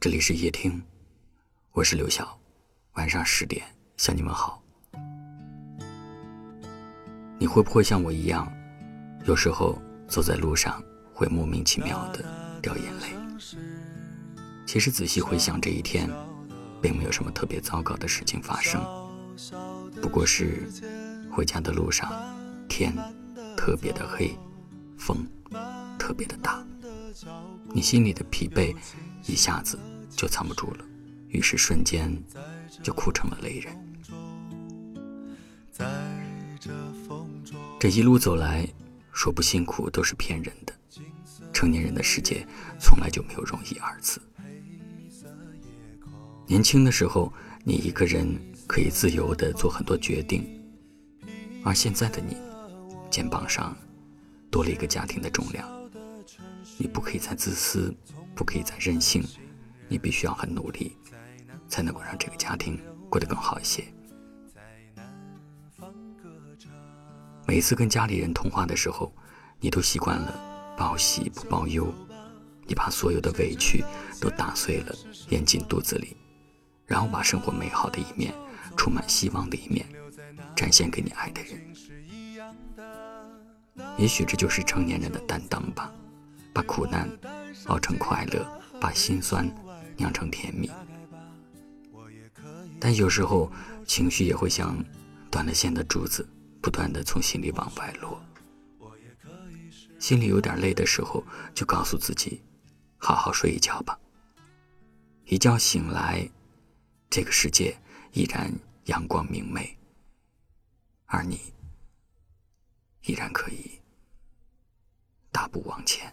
这里是夜听，我是刘晓。晚上十点向你们好。你会不会像我一样，有时候走在路上会莫名其妙的掉眼泪？其实仔细回想这一天，并没有什么特别糟糕的事情发生，不过是回家的路上天特别的黑，风特别的大。你心里的疲惫一下子就藏不住了，于是瞬间就哭成了泪人。这一路走来，说不辛苦都是骗人的。成年人的世界从来就没有容易二字。年轻的时候，你一个人可以自由的做很多决定，而现在的你，肩膀上多了一个家庭的重量。你不可以再自私，不可以再任性，你必须要很努力，才能够让这个家庭过得更好一些。每次跟家里人通话的时候，你都习惯了报喜不报忧，你把所有的委屈都打碎了，咽进肚子里，然后把生活美好的一面、充满希望的一面展现给你爱的人。也许这就是成年人的担当吧。把苦难熬成快乐，把心酸酿成甜蜜。但有时候情绪也会像断了线的珠子，不断的从心里往外落。心里有点累的时候，就告诉自己，好好睡一觉吧。一觉醒来，这个世界依然阳光明媚，而你依然可以大步往前。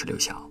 是刘晓。